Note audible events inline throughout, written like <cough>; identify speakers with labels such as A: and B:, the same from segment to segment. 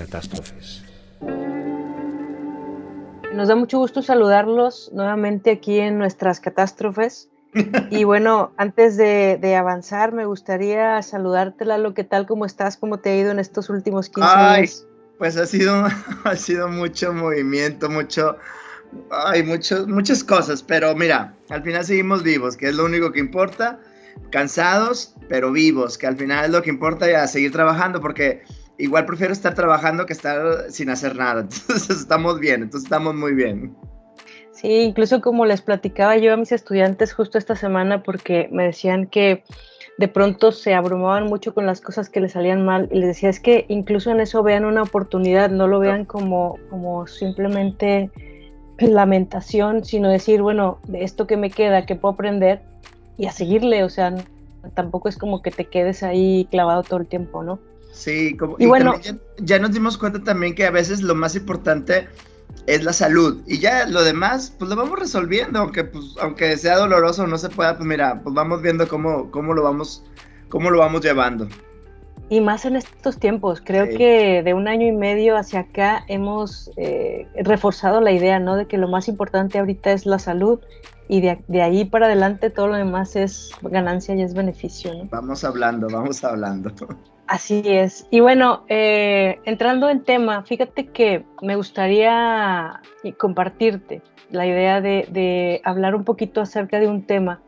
A: catástrofes.
B: Nos da mucho gusto saludarlos nuevamente aquí en nuestras catástrofes. <laughs> Y bueno, antes de, avanzar, me gustaría saludarte, Lalo. ¿Qué tal? ¿Cómo estás? ¿Cómo te ha ido en estos últimos 15 años?
C: Pues ha sido, <laughs> ha sido mucho movimiento, mucho, hay muchas cosas, pero mira, al final seguimos vivos, que es lo único que importa. Cansados, pero vivos, que al final es lo que importa y a seguir trabajando, porque igual prefiero estar trabajando que estar sin hacer nada. <laughs> Entonces estamos bien, entonces estamos muy bien.
B: Sí, incluso como les platicaba yo a mis estudiantes justo esta semana, porque me decían que de pronto se abrumaban mucho con las cosas que les salían mal y les decía es que incluso en eso vean una oportunidad, no lo vean como, como simplemente lamentación, sino decir, bueno, de esto que me queda, que puedo aprender y a seguirle, o sea, tampoco es como que te quedes ahí clavado todo el tiempo, ¿no?
C: Sí, como, y, bueno, ya, nos dimos cuenta también que a veces lo más importante es la salud y ya lo demás pues lo vamos resolviendo, aunque pues aunque sea doloroso o no se pueda, pues mira, pues vamos viendo cómo, cómo lo vamos cómo lo vamos llevando.
B: Y más en estos tiempos, creo que de un año y medio hacia acá hemos eh, reforzado la idea, ¿no? De que lo más importante ahorita es la salud y de, de, ahí para adelante todo lo demás es ganancia y es beneficio, ¿no?
C: Vamos hablando, vamos hablando. <laughs>
B: Así es. Y bueno, eh, entrando en tema, fíjate que me gustaría compartirte la idea de, hablar un poquito acerca de un tema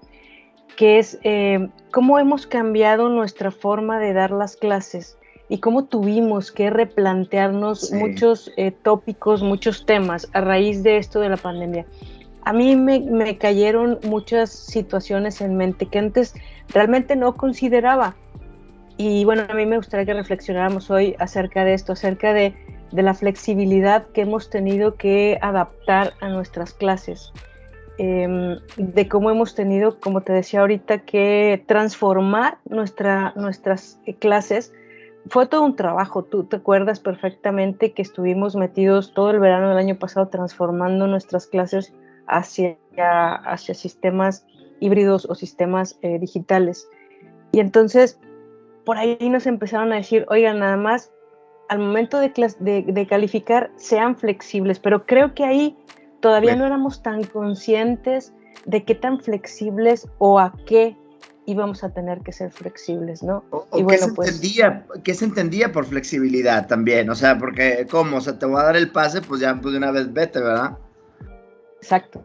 B: que es eh, cómo hemos cambiado nuestra forma de dar las clases y cómo tuvimos que replantearnos muchos eh, tópicos, muchos temas a raíz de esto de la pandemia. A mí me, me cayeron muchas situaciones en mente que antes realmente no consideraba. Y bueno, a mí me gustaría que reflexionáramos hoy acerca de esto, acerca de, la flexibilidad que hemos tenido que adaptar a nuestras clases, em, de cómo hemos tenido, como te decía ahorita, que transformar nuestra, nuestras clases. Fue todo un trabajo, tú te acuerdas perfectamente que estuvimos metidos todo el verano del año pasado transformando nuestras clases hacia, hacia sistemas híbridos o sistemas eh, digitales. Y entonces por ahí nos empezaron a decir, oigan, nada más al momento de, calificar sean flexibles, pero creo que ahí todavía no éramos tan conscientes de qué tan flexibles o a qué íbamos a tener que ser flexibles, ¿no?
C: O, y bueno, qué, se pues entendía, qué se entendía por flexibilidad también, o sea, porque ¿cómo? O sea, te voy a dar el pase, pues ya pues de una vez vete, ¿verdad?
B: Exacto,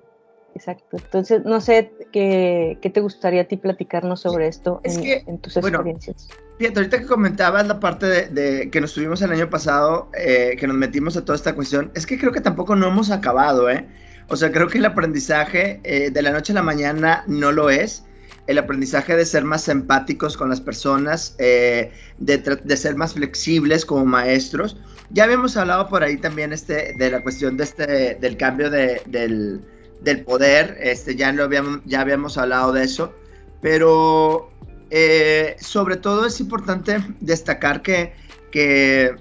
B: exacto. Entonces, no sé qué, qué te gustaría a ti platicarnos sobre esto en, tus experiencias.
C: Fíjate, ahorita que comentabas la parte de, que nos tuvimos el año pasado, eh, que nos metimos a toda esta cuestión, es que creo que tampoco no hemos acabado, ¿eh? O sea, creo que el aprendizaje eh, de la noche a la mañana no lo es. El aprendizaje de ser más empáticos con las personas, eh, de, de, ser más flexibles como maestros. Ya habíamos hablado por ahí también este, de la cuestión de este, del cambio de, del, del poder, este, ya, lo habíamos, ya habíamos hablado de eso, pero eh, sobre todo es importante destacar que, que,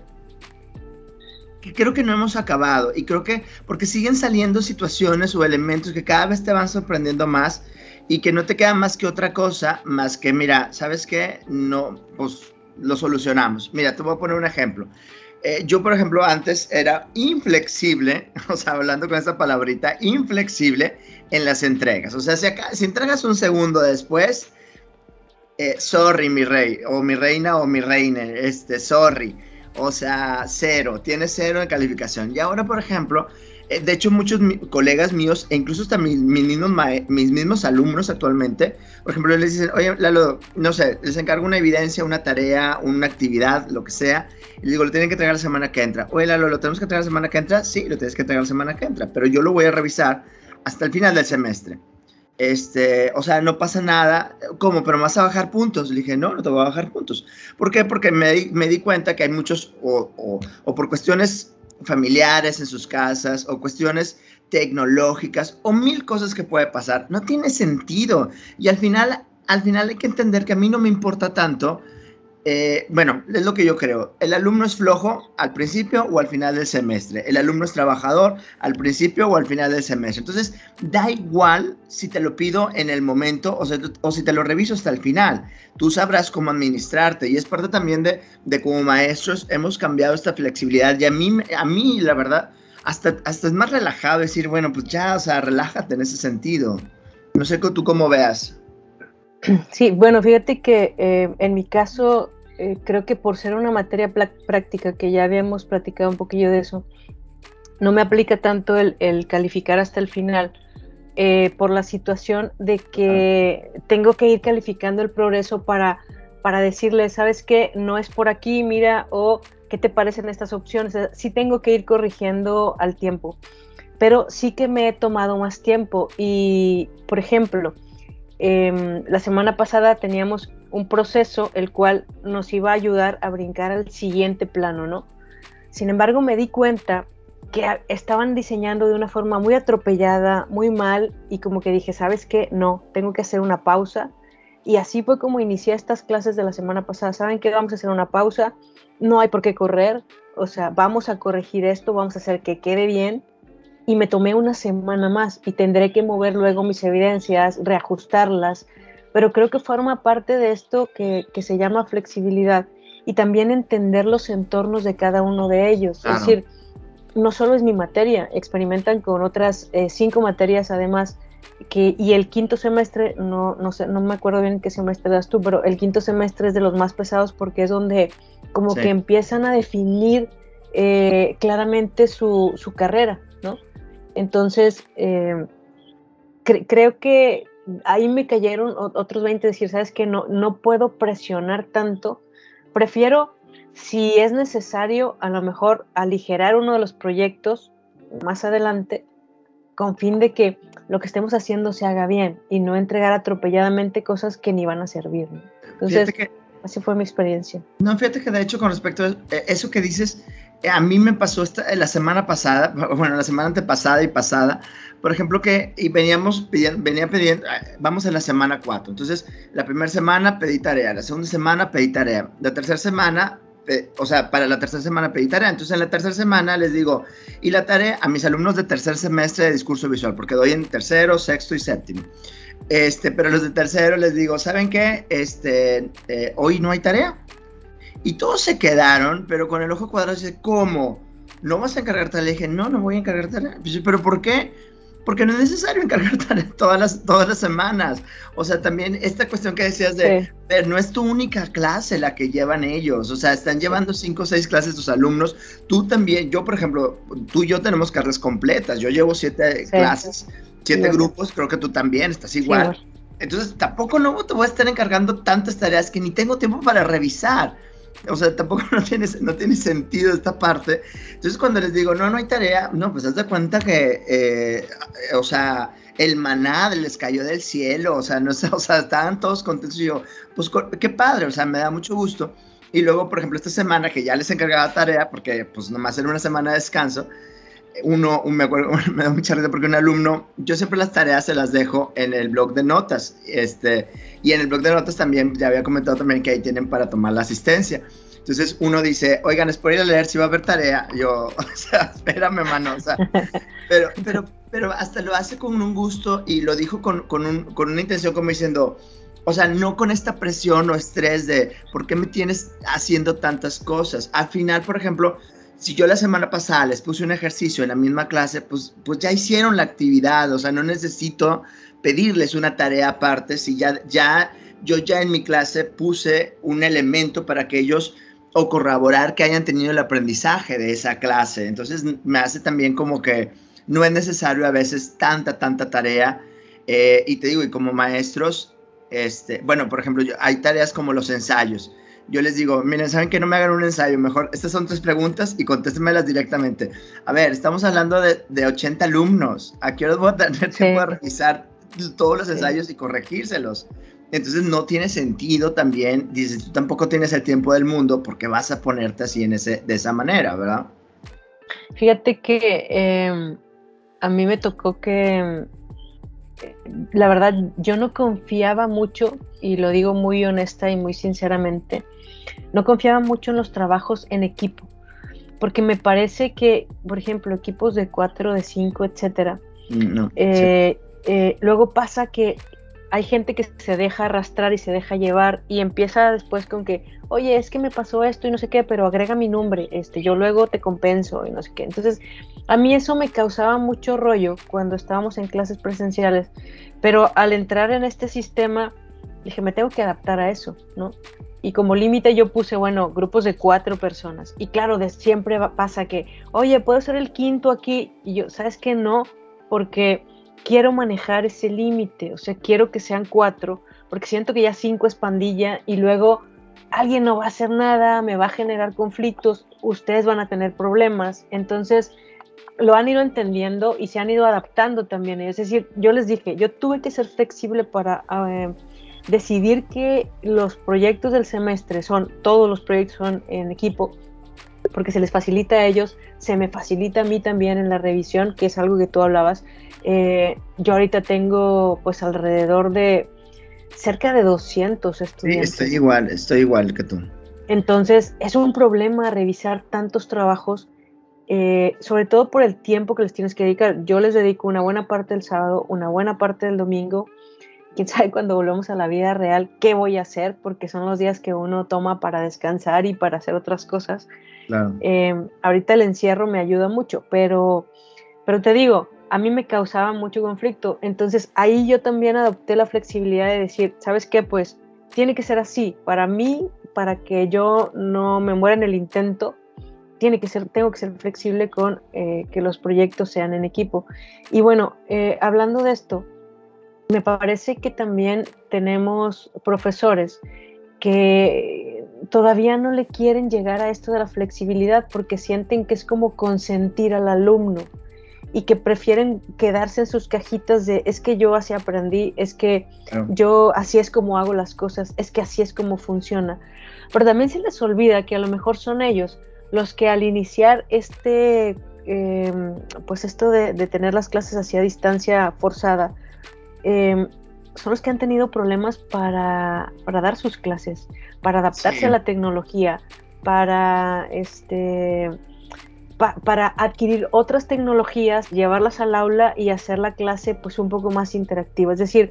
C: creo que no hemos acabado y creo que porque siguen saliendo situaciones o elementos que cada vez te van sorprendiendo más y que no te queda más que otra cosa más que, mira, ¿sabes qué? No, pues lo solucionamos. Mira, te voy a poner un ejemplo. Eh, yo, por ejemplo, antes era inflexible, <laughs> o sea, hablando con esa palabrita, inflexible en las entregas. O sea, si, acá, si entregas un segundo después, eh, sorry, mi rey, o mi reina, o mi reina, este, sorry. O sea, cero, tiene cero de calificación. Y ahora, por ejemplo, de hecho, muchos colegas míos, e incluso hasta mis, mismos mis mismos alumnos actualmente, por ejemplo, les dicen, oye, Lalo, no sé, les encargo una evidencia, una tarea, una actividad, lo que sea, y les digo, lo tienen que entregar la semana que entra. Oye, Lalo, ¿lo tenemos que entregar la semana que entra? Sí, lo tienes que entregar la semana que entra, pero yo lo voy a revisar hasta el final del semestre. Este, o sea, no pasa nada. ¿Cómo? ¿Pero me vas a bajar puntos? Le dije, no, no te voy a bajar puntos. ¿Por qué? Porque me, di cuenta que hay muchos, o, por cuestiones familiares en sus casas, o cuestiones tecnológicas, o mil cosas que puede pasar. No tiene sentido. Y al final, al final hay que entender que a mí no me importa tanto eh, bueno, es lo que yo creo. El alumno es flojo al principio o al final del semestre. El alumno es trabajador al principio o al final del semestre. Entonces, da igual si te lo pido en el momento o, si te lo reviso hasta el final. Tú sabrás cómo administrarte y es parte también de, de como maestros hemos cambiado esta flexibilidad. Y a mí, a mí la verdad, hasta, hasta es más relajado decir, bueno, pues ya, o sea, relájate en ese sentido. No sé tú cómo veas.
B: Sí, bueno, fíjate que eh, en mi caso eh, creo que por ser una materia práctica, que ya habíamos platicado un poquillo de eso, no me aplica tanto el, calificar hasta el final, eh, por la situación de que tengo que ir calificando el progreso para, para decirle, ¿sabes qué? No es por aquí, mira, o ¿qué te parecen estas opciones? sí tengo que ir corrigiendo al tiempo, pero sí que me he tomado más tiempo y, por ejemplo, em, la semana pasada teníamos un proceso el cual nos iba a ayudar a brincar al siguiente plano, ¿no? Sin embargo, me di cuenta que estaban diseñando de una forma muy atropellada, muy mal, y como que dije, ¿sabes qué? No, tengo que hacer una pausa. Y así fue como inicié estas clases de la semana pasada. ¿Saben qué? Vamos a hacer una pausa, no hay por qué correr, o sea, vamos a corregir esto, vamos a hacer que quede bien. Y me tomé una semana más y tendré que mover luego mis evidencias, reajustarlas, pero creo que forma parte de esto que, se llama flexibilidad y también entender los entornos de cada uno de ellos. Es decir, no solo es mi materia, experimentan con otras eh, cinco materias además, que, y el quinto semestre, no, no, sé, no me acuerdo bien qué semestre das tú, pero el quinto semestre es de los más pesados porque es donde como que empiezan a definir eh, claramente su, su, carrera, ¿no? Entonces, eh, creo que ahí me cayeron otros 20 decir, sabes que no, no puedo presionar tanto, prefiero, si es necesario, a lo mejor aligerar uno de los proyectos más adelante, con fin de que lo que estemos haciendo se haga bien y no entregar atropelladamente cosas que ni van a servir. Entonces, así fue mi experiencia.
C: No, fíjate que de hecho con respecto a eso que dices, a mí me pasó esta, la semana pasada, bueno, la semana antepasada y pasada, por ejemplo, que y veníamos pidiendo, venía pidiendo, ah, vamos en la semana 4, entonces la primera semana pedí tarea, la segunda semana pedí tarea, la tercera semana, o sea, para la tercera semana pedí tarea, entonces en la tercera semana les digo, y la tarea a mis alumnos de tercer semestre de discurso visual, porque doy en tercero, sexto y séptimo. Este, pero los de tercero les digo, ¿saben qué? Este, eh, hoy no hay tarea y todos se quedaron, pero con el ojo cuadrado, dice, ¿cómo? ¿No vas a encargarte? Le dije, no, no voy a encargarte. ¿Pero por qué? Porque no es necesario encargarte todas las, todas las semanas. O sea, también esta cuestión que decías de, ver, no es tu única clase la que llevan ellos. O sea, están llevando cinco o seis clases tus alumnos. Tú también, yo por ejemplo, tú y yo tenemos carreras completas. Yo llevo siete clases, siete grupos, creo que tú también estás igual. Entonces, tampoco no te voy a estar encargando tantas tareas que ni tengo tiempo para revisar. O sea, tampoco <laughs> no tiene, no tiene sentido esta parte. Entonces, cuando les digo, no, no hay tarea, no, pues haz de cuenta que, eh, o sea, el maná les cayó del cielo, o sea, no <laughs> o sea, estaban todos contentos. Y yo, pues qué padre, o sea, me da mucho gusto. Y luego, por ejemplo, esta semana que ya les encargaba tarea, porque pues nomás era una semana de descanso, uno, me acuerdo, <laughs> me da mucha risa porque un alumno, yo siempre las tareas se las dejo en el blog de notas, este, y en el blog de notas también, ya había comentado también que ahí tienen para tomar la asistencia. Entonces uno dice, oigan, es por ir a leer si va a haber tarea. Yo, <laughs> o sea, espérame, mano, o sea, <laughs> pero, pero, pero hasta lo hace con un gusto y lo dijo con, con, un, con una intención como diciendo, o sea, no con esta presión o estrés de, ¿por qué me tienes haciendo tantas cosas? Al final, por ejemplo, si yo la semana pasada les puse un ejercicio en la misma clase, pues, pues ya hicieron la actividad, o sea, no necesito pedirles una tarea aparte, si ya, ya, yo ya en mi clase puse un elemento para que ellos o corroborar que hayan tenido el aprendizaje de esa clase. Entonces me hace también como que no es necesario a veces tanta, tanta tarea. Eh, y te digo, y como maestros, este, bueno, por ejemplo, hay tareas como los ensayos yo les digo, miren, saben que no me hagan un ensayo, mejor estas son tres preguntas y contéstenmelas directamente. A ver, estamos hablando de, de 80 alumnos, ¿a qué hora voy a tener tiempo de revisar todos los ensayos y corregírselos? Entonces no tiene sentido también, dices, tú tampoco tienes el tiempo del mundo porque vas a ponerte así en ese, de esa manera, ¿verdad?
B: Fíjate que em, a mí me tocó que, la verdad, yo no confiaba mucho, y lo digo muy honesta y muy sinceramente, no confiaba mucho en los trabajos en equipo, porque me parece que, por ejemplo, equipos de cuatro, de cinco, etcétera, mm, eh, eh, luego pasa que hay gente que se deja arrastrar y se deja llevar y empieza después con que, oye, es que me pasó esto y no sé qué, pero agrega mi nombre, este, yo luego te compenso y no sé qué. Entonces, a mí eso me causaba mucho rollo cuando estábamos en clases presenciales, pero al entrar en este sistema, dije, me tengo que adaptar a eso, ¿no? Y como límite yo puse, bueno, grupos de cuatro personas. Y claro, de siempre pasa que, oye, puedo ser el quinto aquí. Y yo, ¿sabes qué? No, porque quiero manejar ese límite, o sea, quiero que sean cuatro, porque siento que ya cinco es pandilla y luego alguien no va a hacer nada, me va a generar conflictos, ustedes van a tener problemas. Entonces, lo han ido entendiendo y se han ido adaptando también. Es decir, yo les dije, yo tuve que ser flexible para eh, decidir que los proyectos del semestre son, todos los proyectos son en equipo, porque se les facilita a ellos, se me facilita a mí también en la revisión, que es algo que tú hablabas. Eh, yo ahorita tengo pues alrededor de cerca de 200 estudiantes.
C: Sí, estoy igual, estoy igual que tú.
B: Entonces es un problema revisar tantos trabajos, eh, sobre todo por el tiempo que les tienes que dedicar. Yo les dedico una buena parte del sábado, una buena parte del domingo. Quién sabe cuando volvemos a la vida real qué voy a hacer, porque son los días que uno toma para descansar y para hacer otras cosas. Eh, ahorita el encierro me ayuda mucho, pero, pero te digo, a mí me causaba mucho conflicto. Entonces ahí yo también adopté la flexibilidad de decir, ¿sabes qué? Pues tiene que ser así. Para mí, para que yo no me muera en el intento, tiene que ser, tengo que ser flexible con eh, que los proyectos sean en equipo. Y bueno, eh, hablando de esto, me parece que también tenemos profesores que todavía no le quieren llegar a esto de la flexibilidad porque sienten que es como consentir al alumno y que prefieren quedarse en sus cajitas de es que yo así aprendí, es que yo así es como hago las cosas, es que así es como funciona. Pero también se les olvida que a lo mejor son ellos los que al iniciar este, em, pues esto de, tener las clases así a distancia forzada, em, son los que han tenido problemas para, dar sus clases, para adaptarse a la tecnología, para este para adquirir otras tecnologías, llevarlas al aula y hacer la clase pues un poco más interactiva. Es decir,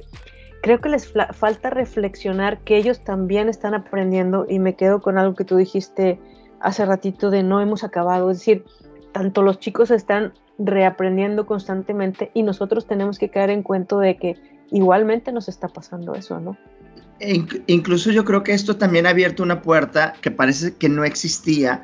B: creo que les falta reflexionar que ellos también están aprendiendo y me quedo con algo que tú dijiste hace ratito de no hemos acabado. Es decir, tanto los chicos están reaprendiendo constantemente y nosotros tenemos que caer en cuenta de que igualmente nos está pasando eso, ¿no?
C: incluso yo creo que esto también ha abierto una puerta que parece que no existía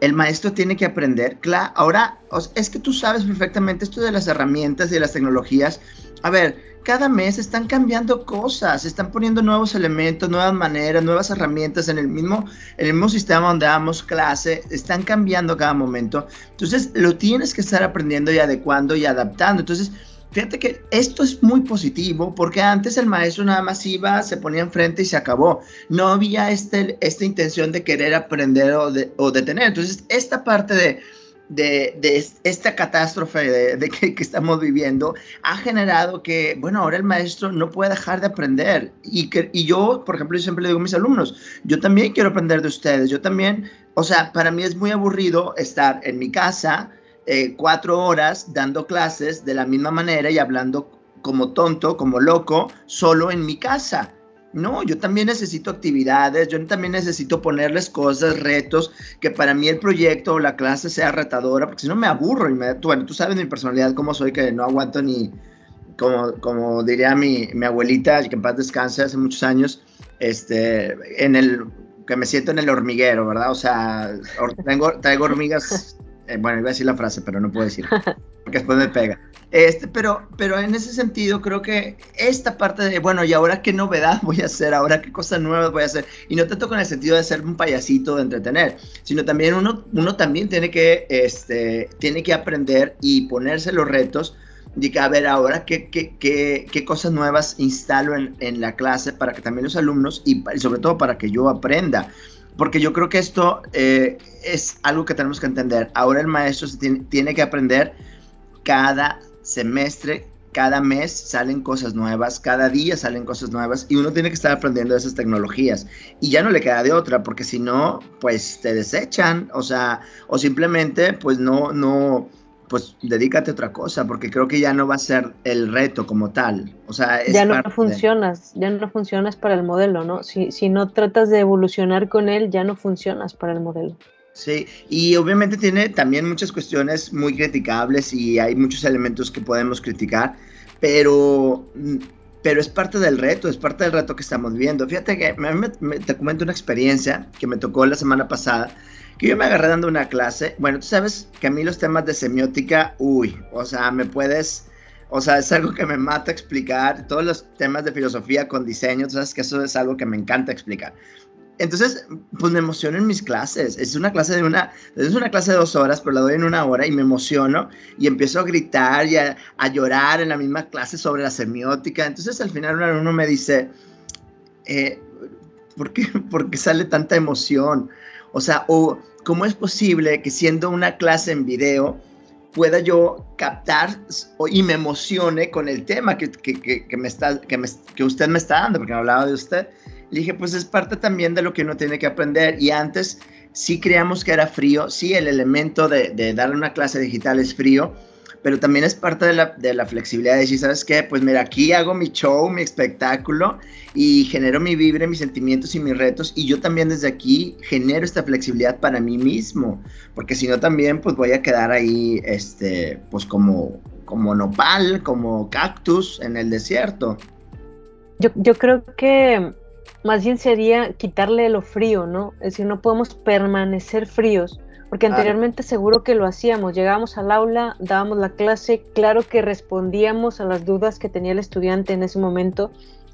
C: el maestro tiene que aprender. Claro, ahora es que tú sabes perfectamente esto de las herramientas y de las tecnologías. A ver, cada mes están cambiando cosas, están poniendo nuevos elementos, nuevas maneras, nuevas herramientas en el mismo, en el mismo sistema donde damos clase, están cambiando cada momento. Entonces, lo tienes que estar aprendiendo y adecuando y adaptando. Entonces, Fíjate que esto es muy positivo porque antes el maestro nada más iba, se ponía enfrente y se acabó. No había este, esta intención de querer aprender o, de, o detener. Entonces, esta parte de, de, esta catástrofe de, que, estamos viviendo ha generado que, bueno, ahora el maestro no puede dejar de aprender. Y, que, y yo, por ejemplo, yo siempre le digo a mis alumnos, yo también quiero aprender de ustedes. Yo también, o sea, para mí es muy aburrido estar en mi casa eh, cuatro horas dando clases de la misma manera y hablando como tonto, como loco, solo en mi casa. No, yo también necesito actividades, yo también necesito ponerles cosas, retos, que para mí el proyecto o la clase sea retadora, porque si no me aburro y me, bueno, tú sabes mi personalidad, cómo soy, que no aguanto ni, como, como diría mi, mi abuelita, que en paz descanse hace muchos años, este, en el, que me siento en el hormiguero, ¿verdad? O sea, traigo, traigo hormigas eh, bueno, iba a decir la frase, pero no puedo decir, porque después me pega. Este, pero, pero en ese sentido creo que esta parte de, bueno, ¿y ahora qué novedad <laughs> voy a hacer? ¿Ahora qué cosas nuevas voy a hacer? Y no tanto con el sentido de ser un payasito, de entretener, sino también uno, uno también tiene que, este, tiene que aprender y ponerse los retos de que, a ver, ahora qué, qué, qué, qué cosas nuevas instalo en, en, la clase para que también los alumnos y, y sobre todo para que yo aprenda porque yo creo que esto eh, es algo que tenemos que entender. Ahora el maestro tiene, que aprender cada semestre cada mes salen cosas nuevas, cada día salen cosas nuevas y uno tiene que estar aprendiendo esas tecnologías. Y ya no le queda de otra, porque si no, pues te desechan, o sea, o simplemente pues no, no, pues dedícate a otra cosa, porque creo que ya no va a ser el reto como tal. O sea,
B: ya no funcionas, ya no funcionas para el modelo, ¿no? Si, si no tratas de evolucionar con él, ya no funcionas para el modelo.
C: Sí, y obviamente tiene también muchas cuestiones muy criticables y hay muchos elementos que podemos criticar, pero, pero es parte del reto, es parte del reto que estamos viendo. Fíjate que me, te comento una experiencia que me tocó la semana pasada, que yo me agarré dando una clase. Bueno, tú sabes que a mí los temas de semiótica, uy, o sea, me puedes... O sea, es algo que me mata explicar. Todos los temas de filosofía con diseño, tú sabes que eso es algo que me encanta explicar. Entonces, pues me emociono en mis clases. Es una clase de una, es una clase de dos horas, pero la doy en una hora y me emociono y empiezo a gritar y a, llorar en la misma clase sobre la semiótica. Entonces, al final un alumno me dice, eh, ¿por, qué, <laughs> ¿por qué sale tanta emoción? O sea, o ¿cómo es posible que siendo una clase en video pueda yo captar y me emocione con el tema que, que, que me está, que, me, que usted me está dando, porque me hablaba de usted? Le dije, pues es parte también de lo que uno tiene que aprender. Y antes sí creíamos que era frío, sí, el elemento de, de dar una clase digital es frío, pero también es parte de la, de la, flexibilidad de decir, ¿sabes qué? Pues mira, aquí hago mi show, mi espectáculo y genero mi vibre, mis sentimientos y mis retos y yo también desde aquí genero esta flexibilidad para mí mismo, porque si no también pues voy a quedar ahí, este, pues como, como nopal, como cactus en el desierto.
B: Yo, yo creo que más bien sería quitarle lo frío, ¿no? Es decir, no podemos permanecer fríos, porque anteriormente seguro que lo hacíamos, llegábamos al aula, dábamos la clase, claro que respondíamos a las dudas que tenía el estudiante en ese momento,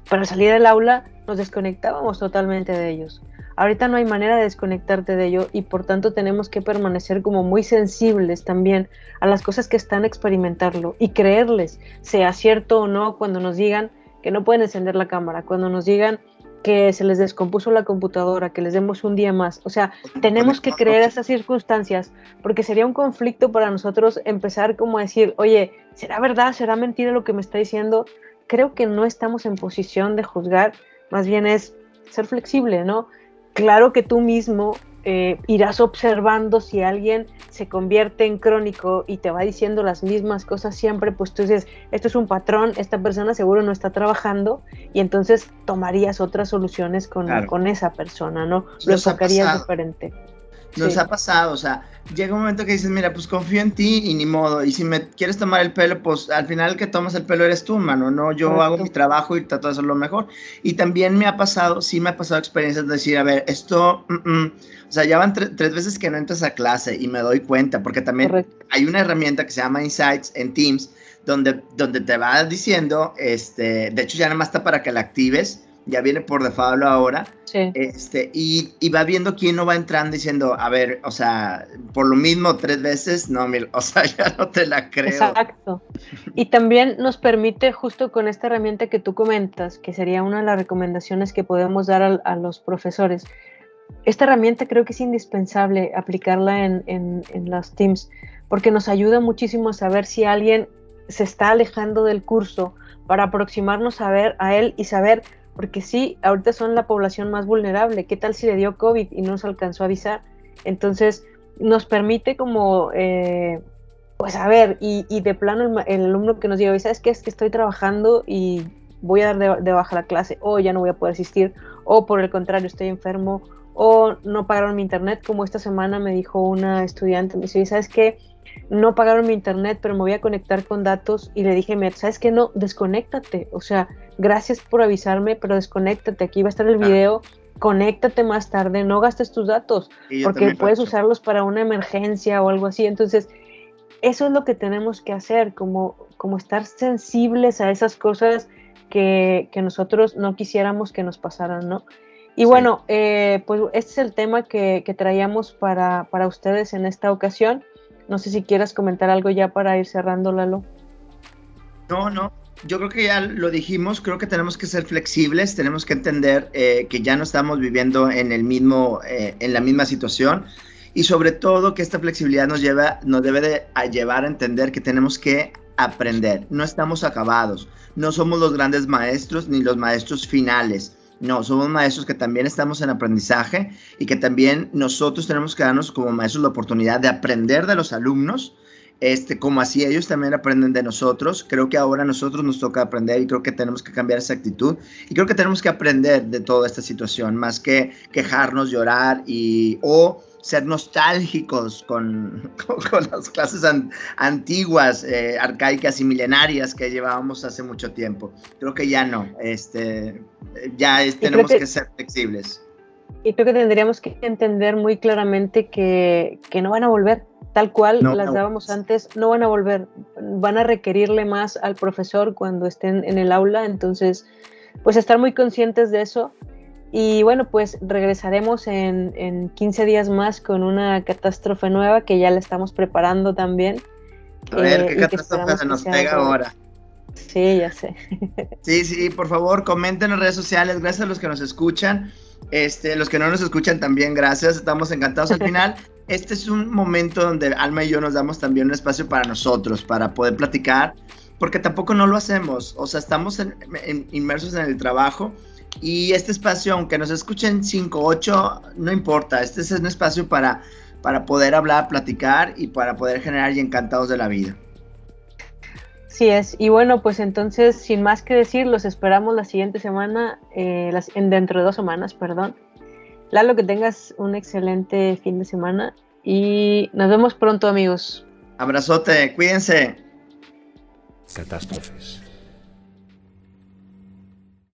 B: pero al salir del aula nos desconectábamos totalmente de ellos. Ahorita no hay manera de desconectarte de ello y por tanto tenemos que permanecer como muy sensibles también a las cosas que están experimentarlo y creerles, sea cierto o no, cuando nos digan que no pueden encender la cámara, cuando nos digan que se les descompuso la computadora, que les demos un día más. O sea, tenemos que creer esas circunstancias porque sería un conflicto para nosotros empezar como a decir, oye, ¿será verdad? ¿Será mentira lo que me está diciendo? Creo que no estamos en posición de juzgar, más bien es ser flexible, ¿no? Claro que tú mismo eh, irás observando si alguien se convierte en crónico y te va diciendo las mismas cosas siempre, pues tú dices, esto es un patrón, esta persona seguro no está trabajando y entonces tomarías otras soluciones con, con esa persona, ¿no? Lo enfocarías diferente.
C: Nos ha pasado, o sea, llega un momento que dices, mira, pues confío en ti y ni modo. Y si me quieres tomar el pelo, pues al final el que tomas el pelo eres tú, mano. No, yo hago mi trabajo y trato de hacerlo mejor. Y también me ha pasado, sí me ha pasado experiencias de decir, a ver, esto, mm, mm". o sea, ya van tres veces que no entras a clase y me doy cuenta, porque también hay una herramienta que se llama Insights en Teams, donde, donde te va diciendo, este, de hecho ya nada más está para que la actives ya viene por default ahora. Sí. Este, y, y, va viendo quién no va entrando diciendo, a ver, o sea, por lo mismo tres veces, no, <laughs> o sea, ya no te la creo.
B: Exacto. Y también nos permite, justo con esta herramienta que tú comentas, que sería una de las recomendaciones que podemos dar a, los profesores, esta herramienta creo que es indispensable aplicarla en, en, en las teams, porque nos ayuda muchísimo a saber si alguien se está alejando del curso para aproximarnos a ver a él y saber porque sí, ahorita son la población más vulnerable. ¿Qué tal si le dio COVID y no se alcanzó a avisar? Entonces, nos permite como, eh, pues a ver, y, de plano el, alumno que nos diga, ¿sabes qué? Es que estoy trabajando y voy a dar de, baja la clase, o ya no voy a poder asistir, o por el contrario, estoy enfermo, o no pagaron mi internet, como esta semana me dijo una estudiante, me dice, ¿sabes qué? No pagaron mi internet, pero me voy a conectar con datos y le dije, ¿sabes qué? No, desconéctate, o sea, gracias por avisarme, pero desconéctate, aquí va a estar el video, conéctate más tarde, no gastes tus datos, porque puedes usarlos para una emergencia o algo así. Entonces, eso es lo que tenemos que hacer, como, como estar sensibles a esas cosas que, nosotros no quisiéramos que nos pasaran, ¿no? Y bueno, eh, pues este es el tema que, que traíamos para, para ustedes en esta ocasión. No sé si quieras comentar algo ya para ir cerrando, Lalo.
C: No, no, yo creo que ya lo dijimos, creo que tenemos que ser flexibles, tenemos que entender eh, que ya no estamos viviendo en el mismo, eh, en la misma situación. Y sobre todo que esta flexibilidad nos lleva, nos debe de llevar a entender que tenemos que aprender, no estamos acabados, no somos los grandes maestros ni los maestros finales. No, somos maestros que también estamos en aprendizaje y que también nosotros tenemos que darnos como maestros la oportunidad de aprender de los alumnos, este, como así ellos también aprenden de nosotros. Creo que ahora a nosotros nos toca aprender y creo que tenemos que cambiar esa actitud y creo que tenemos que aprender de toda esta situación, más que quejarnos, llorar y o ser nostálgicos <laughs> con, con, las clases antiguas, eh, arcaicas y milenarias que llevábamos hace mucho tiempo. Creo que ya no, este, ya tenemos que, ser flexibles.
B: Y creo que tendríamos que entender muy claramente que, que no van a volver, tal cual las dábamos antes, no van a volver, van a requerirle más al profesor cuando estén en el aula, entonces, pues estar muy conscientes de eso y bueno, pues regresaremos en, en 15 días más con una catástrofe nueva que ya la estamos preparando también.
C: A ver, eh, ¿qué catástrofe se nos pega ahora?
B: Sí, ya sé. <laughs>
C: Sí, sí, por favor, comenten en redes sociales. Gracias a los que nos escuchan. Este, los que no nos escuchan también, gracias. Estamos encantados al final. <laughs> Este es un momento donde Alma y yo nos damos también un espacio para nosotros, para poder platicar, porque tampoco no lo hacemos. O sea, estamos inmersos en el trabajo y este espacio, aunque nos escuchen 5, 8, no importa. Este es un espacio para, para poder hablar, platicar y para poder generar y encantados de la vida.
B: Sí es. Y bueno, pues entonces, sin más que decir, los esperamos la siguiente semana, eh, las, en, dentro de dos semanas, perdón. Lalo, que tengas un excelente fin de semana y nos vemos pronto, amigos.
C: Abrazote, cuídense.
A: Catástrofes.